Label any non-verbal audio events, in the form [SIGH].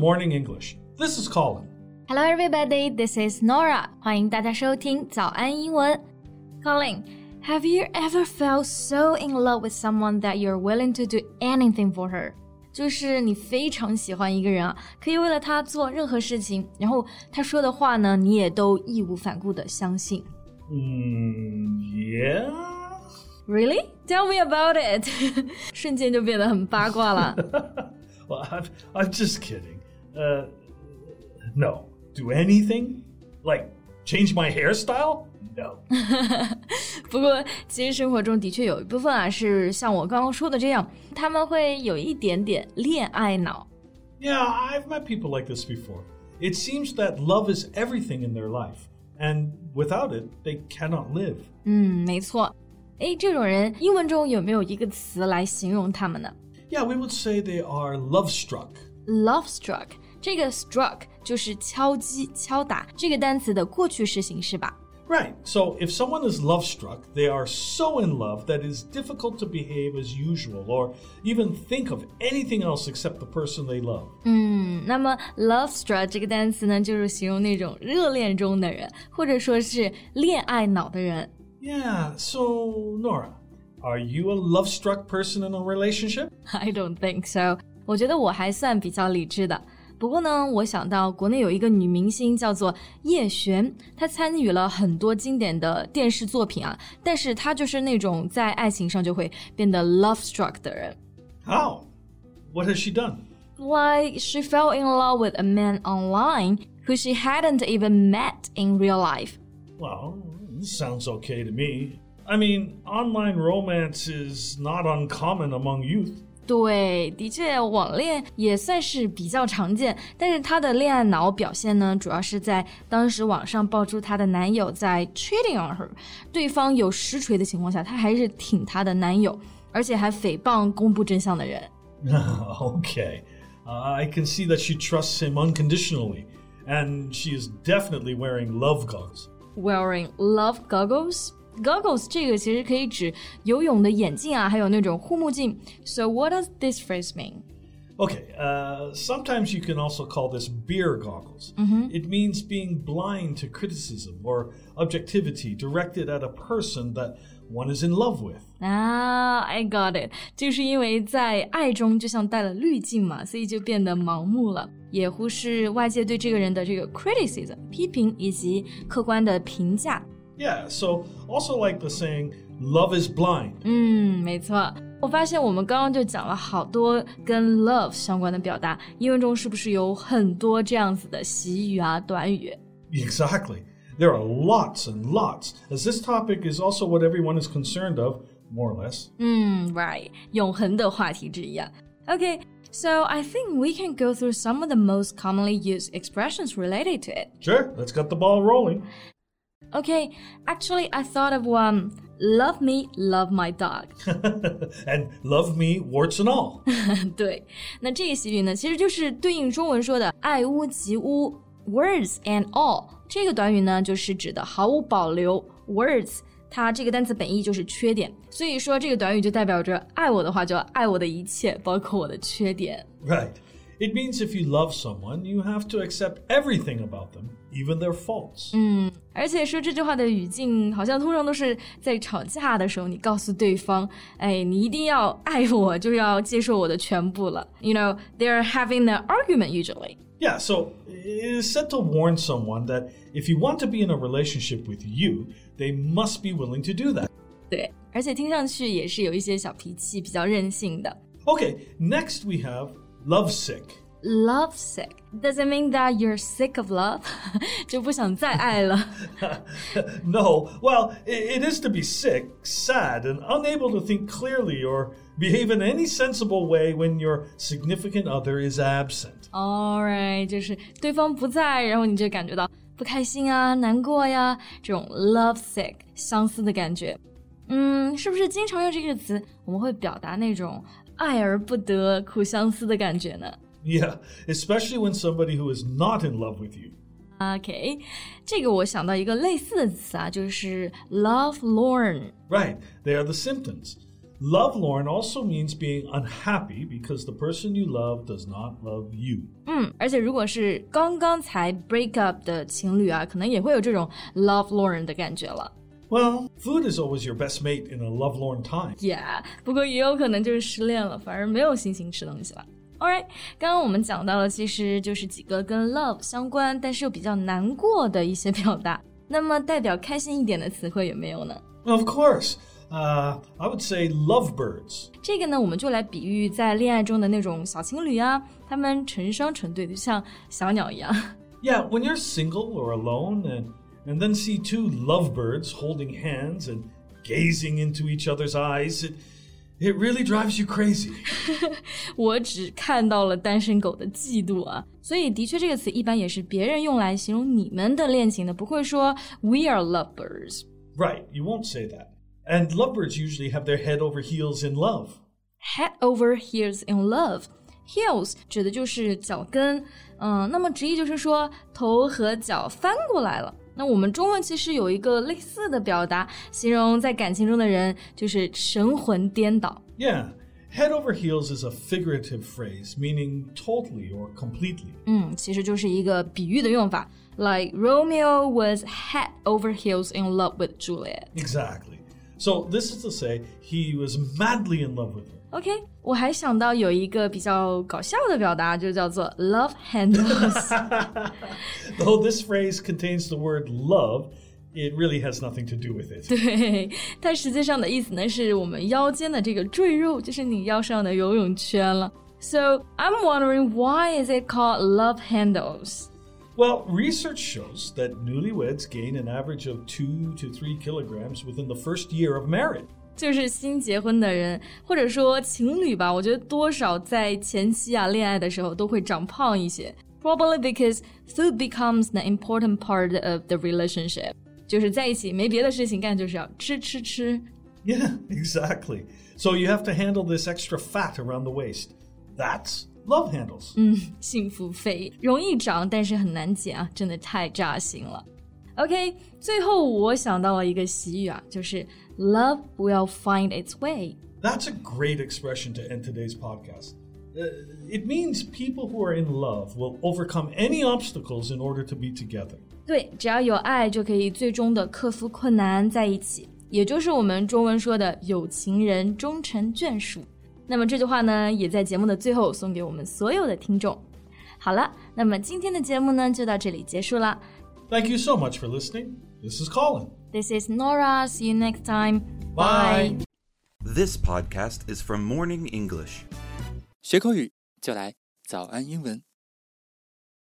Morning English. This is Colin. Hello, everybody. This is Norah. 欢迎大家收听早安英文。Colin, have you ever felt so in love with someone that you're willing to do anything for her? 就是你非常喜欢一个人啊，可以为了他做任何事情，然后他说的话呢，你也都义无反顾的相信。嗯，Yeah. Really? Tell me about it. [LAUGHS] 瞬间就变得很八卦了。well, [LAUGHS] I'm, I'm just kidding. Uh, no. Do anything? Like change my hairstyle? No. [LAUGHS] 不过，其实生活中的确有一部分啊，是像我刚刚说的这样，他们会有一点点恋爱脑。 Yeah, I've met people like this before. It seems that love is everything in their life, and without it, they cannot live. 嗯，没错。诶，这种人英文中有没有一个词来形容他们呢 Yeah, we would say they are love struck. ？Love struck， 这个 struck 就是敲击、敲打这个单词的过去式形式吧。Right. So if someone is love struck, they are so in love that it is difficult to behave as usual or even think of anything else except the person they love. 嗯，那么 love struck 这个单词呢，就是形容那种热恋中的人，或者说是恋爱脑的人。Yeah. So Norah, are you a love struck person in a relationship? [LAUGHS] I don't think so. 我觉得我还算比较理智的。不过呢，我想到国内有一个女明星叫做叶璇，她参与了很多经典的电视作品啊，但是她就是那种在爱情上就会变得 love struck 的人。 How? What has she done? Like she fell in love with a man online who she hadn't even met in real life. Well, this sounds okay to me. I mean, online romance is not uncommon among youth. 对，的确，网恋也算是比较常见，但是她的恋爱脑表现呢，主要是在当时网上爆出她的男友在 cheating on her，对方有实锤的情况下，她还是挺她的男友，而且还诽谤公布真相的人。okay. Uh, I can see that she trusts him unconditionally, and she is definitely wearing love goggles. Wearing love goggles. Goggles 这个其实可以指游泳的眼镜啊，还有那种护目镜。So what does this phrase mean? Okay, uh, sometimes you can also call this beer goggles. It means being blind to criticism or objectivity directed at a person that one is in love with. 啊、i got it，就是因为在爱中就像戴了滤镜嘛，所以就变得盲目了，也忽视外界对这个人的这个 criticism 批评以及客观的评价。 Yeah, so also like the saying, love is blind. 嗯，没错。我发现我们刚刚就讲了好多跟 love 相关的表达，英文中是不是有很多这样子的习语啊、短语？ Exactly. There are lots and lots, as this topic is also what everyone is concerned of, more or less. 嗯，right，永恒的话题之一啊。Okay, so I think we can go through some of the most commonly used expressions related to it. Sure, let's get the ball rolling. Okay, actually, I thought of one. Love me, love my dog. [LAUGHS] and love me, warts and all. [LAUGHS] 对，那这个习语呢，其实就是对应中文说的“爱屋及乌 ”，words and all。这个短语呢，就是指的毫无保留 words。它这个单词本意就是缺点，所以说这个短语就代表着爱我的话，就要爱我的一切，包括我的缺点。 Right. It means if you love someone, you have to accept everything about them, even their faults. 而且说这句话的语境，好像通常都是在吵架的时候，你告诉对方，哎，你一定要爱我，就要接受我的全部了。You know, they're having an argument usually. Yeah, so it is said to warn someone that if you want to be in a relationship with you, they must be willing to do that. 对，而且听上去也是有一些小脾气，比较任性的。 Okay, next we have lovesick. Love sick does it mean that you're sick of love？[LAUGHS] 就不想再爱了。 [LAUGHS] no, well, i- it is to be sick, sad, and unable to think clearly or behave in any sensible way when your significant other is absent. Alright，就是对方不在，然后你就感觉到不开心啊、难过呀，这种 love sick 相似的感觉。嗯，是不是经常用这个词，我们会表达那种 爱而不得、苦相思的感觉呢 Yeah, especially when somebody who is not in love with you. OK，这个我想到一个类似的词啊，就是 love lorn。 Right, they are the symptoms. Lovelorn also means being unhappy because the person you love does not love you. 嗯，而且如果是刚刚才 break up 的情侣啊，可能也会有这种 lovelorn 的感觉了。 Well, food is always your best mate in a lovelorn time. Yeah，不过也有可能就是失恋了，反而没有心情吃东西了。Alright，刚刚我们讲到了，其实就是几个跟 love 相关，但是又比较难过的一些表达。那么代表开心一点的词汇有没有呢？Of course. Uh, I would say lovebirds. 这个呢，我们就来比喻在恋爱中的那种小情侣啊，他们成双成对，就像小鸟一样。Yeah, when you're single or alone and and then see two lovebirds holding hands and gazing into each other's eyes, it it really drives you crazy. [LAUGHS] 我只看到了单身狗的嫉妒啊，所以的确这个词一般也是别人用来形容你们的恋情的，不会说 we are lovebirds. Right, you won't say that. And lovebirds usually have their head over heels in love. Head over heels in love. Heels 指的就是脚跟，嗯，那么直译就是说头和脚翻过来了。 那我们中文其实有一个类似的表达，形容在感情中的人就是神魂颠倒。Yeah. Head over heels is a figurative phrase meaning totally or completely. 嗯，其实就是一个比喻的用法，like Romeo was head over heels in love with Juliet. Exactly. So this is to say he was madly in love with her. OK，我还想到有一个比较搞笑的表达，就叫做 love handles。Though this [LAUGHS] phrase contains the word love, it really has nothing to do with it. 对，它实际上的意思呢，是我们腰间的这个赘肉，就是你腰上的游泳圈了。So I'm wondering why is it called love handles? Well, research shows that newlyweds gain an average of two to three kilograms within the first year of marriage. 就是新结婚的人，或者说情侣吧，我觉得多少在前期啊恋爱的时候都会长胖一些。Probably because food becomes an important part of the relationship. 就是在一起没别的事情干，就是要吃吃吃。Yeah, [LAUGHS] exactly. So you have to handle this extra fat around the waist. That's love handles. 嗯，幸福肥容易长，但是很难减啊，真的太扎心了。 OK，最后我想到了一个习语啊，就是 Love will find its way. That's a great expression to end today's podcast. Uh, it means people who are in love will overcome any obstacles in order to be together. 对，只要有爱，就可以最终的克服困难，在一起，也就是我们中文说的“有情人终成眷属”。那么这句话呢，也在节目的最后送给我们所有的听众。好了，那么今天的节目呢，就到这里结束了。 Thank you so much for listening. This is Colin. This is Norah. See you next time. Bye. This podcast is from Morning English. 学口语就来早安英文。